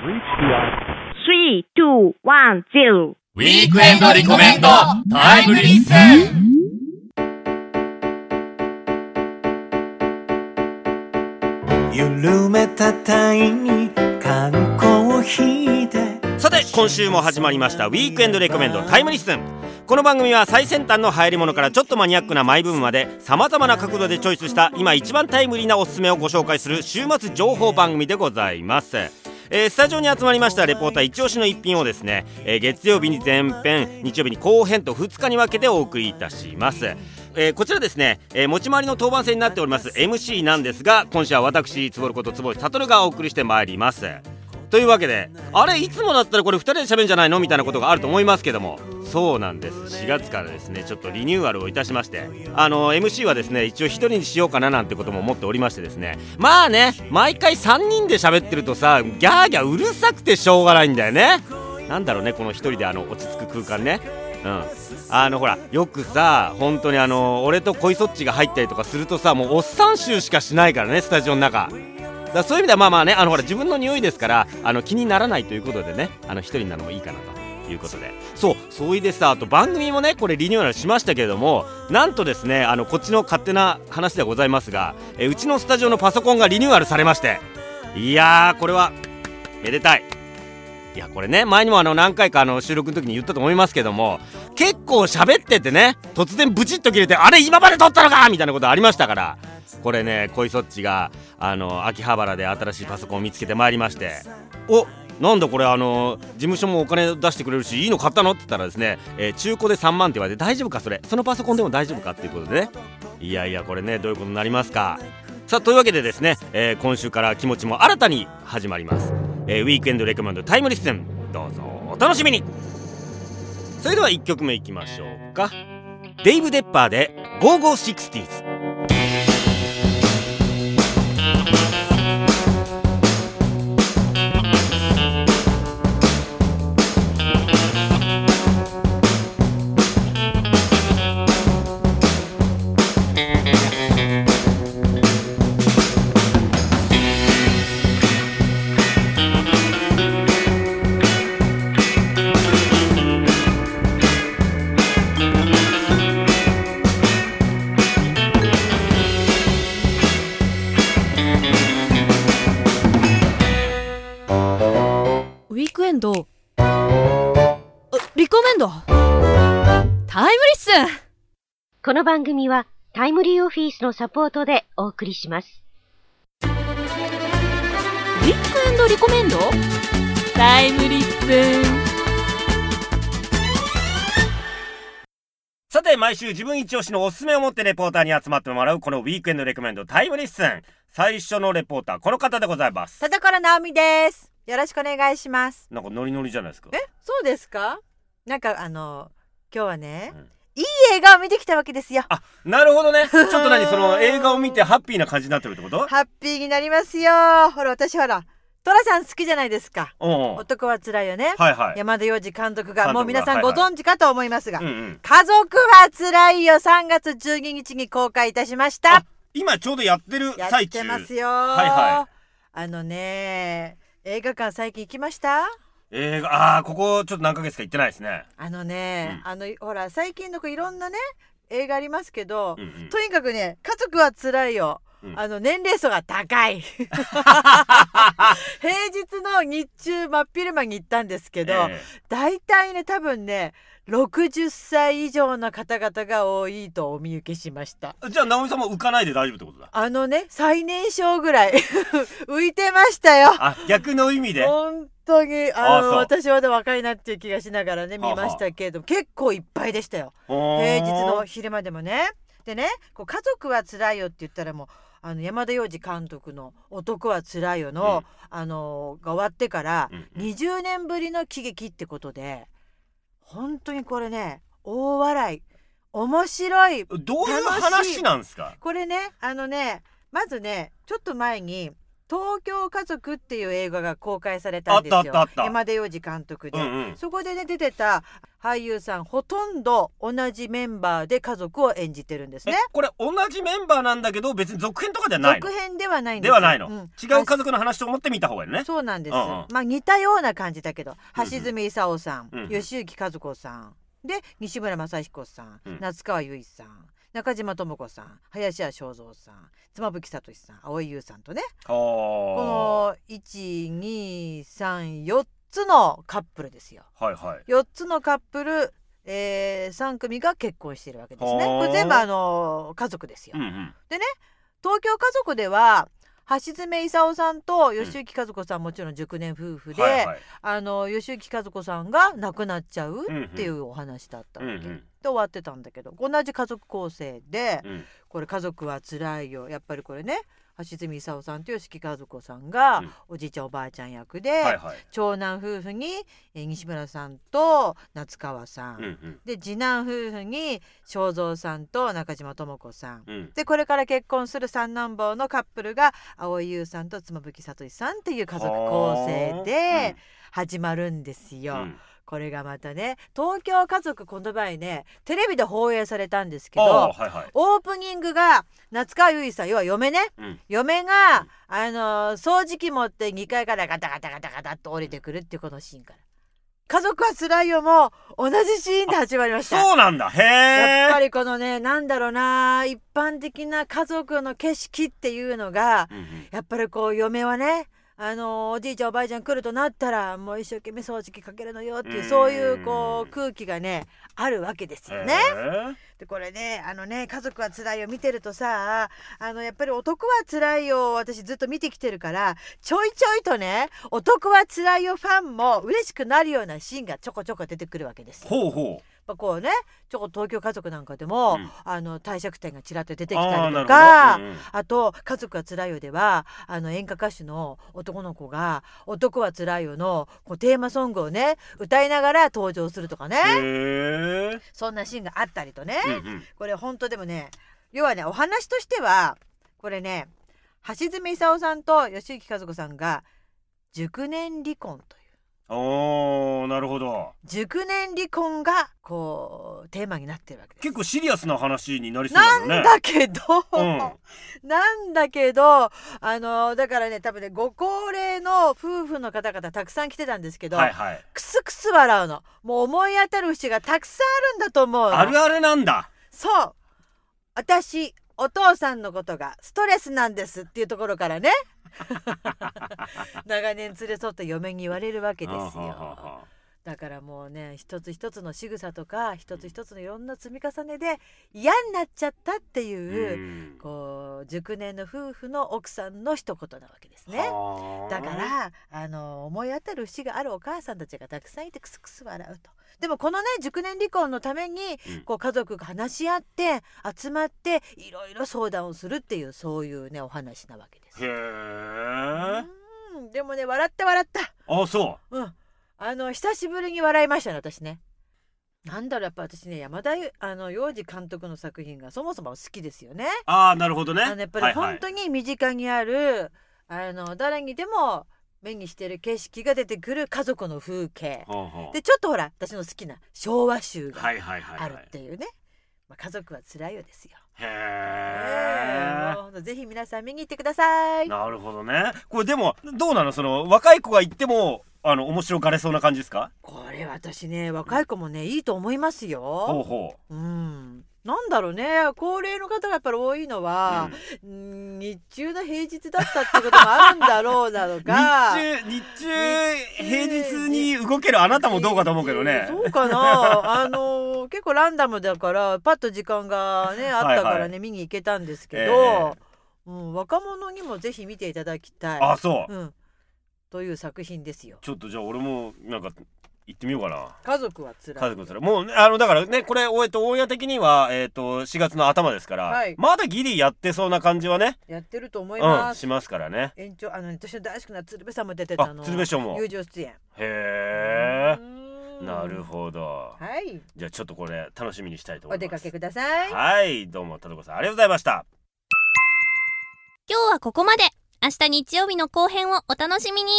Three, two, one, zero. ウィークエンドリコメンド。タイムリッスン緩めたタイに缶コーヒーで。さて今週も始まりました。ウィークエンドレコメンド。タイムリッスン。この番組は最先端の流行り物からちょっとマニアックなマイブームまでさまざまな角度でチョイスした今一番タイムリーなおすすめをご紹介する週末情報番組でございますえースタジオに集まりましたレポーター一押しの一品をですね、えー月曜日に前編日曜日に後編と2日に分けてお送りいたします。えーこちらですね、えー持ち回りの当番制になっております MC なんですが今週は私坪ること坪井悟がお送りしてまいります。というわけであれいつもだったらこれ2人で喋るんじゃないの？みたいなことがあると思いますけども。そうなんです。4月からですねちょっとリニューアルをいたしまして。あの MC はですね一応1人にしようかななんてことも思っておりましてですね。まあね毎回3人で喋ってるとさギャーギャーうるさくてしょうがないんだよね。なんだろうねこの1人であの落ち着く空間ね。うん、あのほらよくさ本当にあの俺と恋そっちが入ったりとかするとさもうおっさん臭しかしないからねスタジオの中。だそういう意味ではまあまあねあのほら自分の匂いですからあの気にならないということでねあの一人なのもいいかなということで。そうそういでさあと番組もねこれリニューアルしましたけれどもなんとですねあのこっちの勝手な話ではございますがえうちのスタジオのパソコンがリニューアルされまして。いやーこれはめでたい。いやこれね前にもあの何回かあの収録の時に言ったと思いますけども結構喋っててね突然ブチッと切れてあれ今まで撮ったのかみたいなことありましたからこれね恋そっちがあの秋葉原で新しいパソコンを見つけてまいりましておなんだこれあの事務所もお金出してくれるしいいの買ったのって言ったらですね、えー中古で3万って言われて大丈夫かそれ？そのパソコンでも大丈夫かっていうことでね。いやいやこれねどういうことになりますか？さあというわけでですね、えー今週から気持ちも新たに始まります、えーウィークエンドレコメンドタイムリッスン。どうぞお楽しみに。それでは1曲目いきましょうか。デイブ・デッパーで「5560s」ウィークエンド。あリコメンド？タイムリッスン。この番組はタイムリーオフィスのサポートでお送りします。ウィークエンドリコメンド？タイムリッスン。さて毎週自分一押しのおすすめを持ってレポーターに集まってもらうこのウィークエンドレコメンドタイムリッスン。最初のレポーターこの方でございます。田所直美です。よろしくお願いします。なんかノリノリじゃないですかえ、そうですか？なんかあの今日はね、うんいい映画を見てきたわけですよ。あなるほどねちょっと何その映画を見てハッピーな感じになってるってこと？ハッピーになりますよ。ほら私ほらトラさん好きじゃないですか。男は辛いよね。はいはい山田洋次監督ががもう皆さんごはいはい存知かと思いますが、うんうん家族は辛いよ3月12日に公開いたしましたあ。今ちょうどやってるやっ最中てますよ。はいはあのね、映画館最近行きました？映画あーここちょっと何ヶ月か行ってないですね。あのね、うん。あのほら最近のこういろんなね映画ありますけど、うんうん。とにかくね家族は辛いよ、うん。あの年齢層が高い。平日の日中真っ昼間に行ったんですけど、え大体ね多分ね60歳以上の方々が多いとお見受けしました。えじゃあ直美さんも浮かないで大丈夫ってことだ。あのね最年少ぐらい。浮いてましたよ。あ逆の意味で？本当にあの私はで若いなっていう気がしながらね見ましたけれども結構いっぱいでしたよ。平平日の昼間でもね。でねこう家族は辛いよって言ったらもうあの山田洋次監督の「男は辛いよの」あのが終わってからうんうん。20年ぶりの喜劇ってことで本当にこれね大笑い。面白い。どういう話なんですか？これねあのねまずねちょっと前に東京家族っていう映画が公開されたんですよ。あったあったあった。山田洋次監督で、うんうん。そこでね出てた俳優さんほとんど同じメンバーで家族を演じてるんですえねこれ同じメンバーなんだけど別に続編とかではないの？続編ではないんですではないの、うん。違う家族の話と思って見た方がいいのね。そうなんです、うんうんまあ似たような感じだけど橋爪功さん、うんうん。吉行和子さんで西村雅彦さん、うん。夏川由衣さん中島智子さん林家正蔵さん妻夫木聡さん蒼井優さんとね。ここの1234つのカップルですよ。はいはい。4つのカップル、えー、3組が結婚してるわけですね。はあこれ全部あの家族ですよ、うんうん。東京家族では橋爪功さんと吉行和子さんもちろん熟年夫婦で、はいはい。あの吉行和子さんが亡くなっちゃうっていうお話だったわけ、うんうんで終わってたんだけど同じ家族構成でうん。これ家族は辛いよ。やっぱりこれね橋爪功さんと吉木和子さんが、うん。おじいちゃんおばあちゃん役で、はいはい。長男夫婦に、えー西村さんと夏川さん、うんうん。で次男夫婦に正蔵さんと中島智子さん。うん。でこれから結婚する三男坊のカップルが蒼井優さんと妻夫木聡さんっていう家族構成で始まるんですよ。うんこれがまたね東京家族この場合ねテレビで放映されたんですけあどあはいはい。オープニングが夏川由衣さん要は嫁ねうん。嫁が、あのー掃除機持って2階からガタガタガタガタっと降りてくるっていうこのシーンから。家族は辛いよも同じシーンで始まりました。そうなんだ。へえやっぱりこのねなんだろうな一般的な家族の景色っていうのがうんうん。やっぱりこう嫁はねあのおじいちゃんおばあちゃん来るとなったらもう一生懸命掃除機かけるのよっていううんそういうこう空気がねあるわけですよね。へでこれねあのね家族は辛いよ見てるとさあのやっぱり男は辛いよ私ずっと見てきてるからちょいちょいとね男は辛いよファンも嬉しくなるようなシーンがちょこちょこ出てくるわけですよ。ほうほまあこうねちょこ東京家族なんかでも、うん。あの帝釈天がちらっと出てうきたりとか。ほど。うんうん。あと「家族はつらいよ」ではあの演歌歌手の男の子が「男はつらいよの」こうテーマソングをね歌いながら登場するとかね、そんなシーンがあったりとね、うんうん。これ本当でもね要はねお話としてはこれね橋爪功さんと吉行和子さんが熟年離婚というおーなるほど。熟年離婚がこうテーマになってるわけです。結構シリアスな話になりそうだなんよねだけど、うん。なんだけどあのだからね多分ねご高齢の夫婦の方々たくさん来てたんですけど、はいはい。クスクス笑うの。もう思い当たる節がたくさんあるんだと思うの。あるあるなんだ。そう。私お父さんのことがストレスなんですっていうところからね 長年連れ添った嫁に言われるわけですよ。だからもうね一つ一つの仕草とか一つ一つのいろんな積み重ねで嫌になっちゃったってあいう、うんこう熟年の夫婦の奥さんの一言なわけですね。はあだからあの思い当たる節があるお母さんたちがたくさんいてクスクス笑うと。でもこのね熟年離婚のために、うんこう家族が話し合って集まっていろいろ相談をするっていうそういうねお話なわけです。へえうんでもね笑った笑った。あそうん。あの久しぶりに笑いましたね私ね。なんだろうやっぱ私ね山田ゆあの洋次監督の作品がそもそも好きですよね。うああなるほどね。あのやっぱりはいはい。本当に身近にある、あの誰にでも目にしてる景色が出てくる家族の風景。でちょっとほら私の好きな昭和集がはいはいはいあるはいっていうね、まあ、家族は辛いよですよ。へえぜひ皆さん見に行ってください。なるほどね。これでもどうなの？その若い子が行ってもあの面白がれそうな感じですか？これ私ね若い子もねいいと思いますほうよ。ほう。ん。なんだろうね。高齢の方がやっぱり多いのう、はう、ん。うん日中の平日だったってこともあるんだろうなのか。日中日中平日に動けるあなたもどうかと思うけどね。そうかな。あの結構ランダムだからパッと時間がねあったからね、はいは見に行けたんですけど、え。うん、若者にもぜひ見ていただきたい。あそう。うん、という作品ですよ。ちょっとじゃあ俺もなんか行ってみようかな家族はつらい。家族それもうねあのだからねこれえっとオンエア的にはえっと4月の頭ですから、はいまだギリやってそうな感じはねやってると思いうんます。しますからね延長あの私の大好きな鶴瓶さんも出てたあの。鶴瓶師匠も友情出演。へえうんなるほどはい。じゃあちょっとこれ楽しみにしたいと思いますお出かけください。はいどうも田所さんありがとうございました今日はここまで明日日曜日の後編をお楽しみに。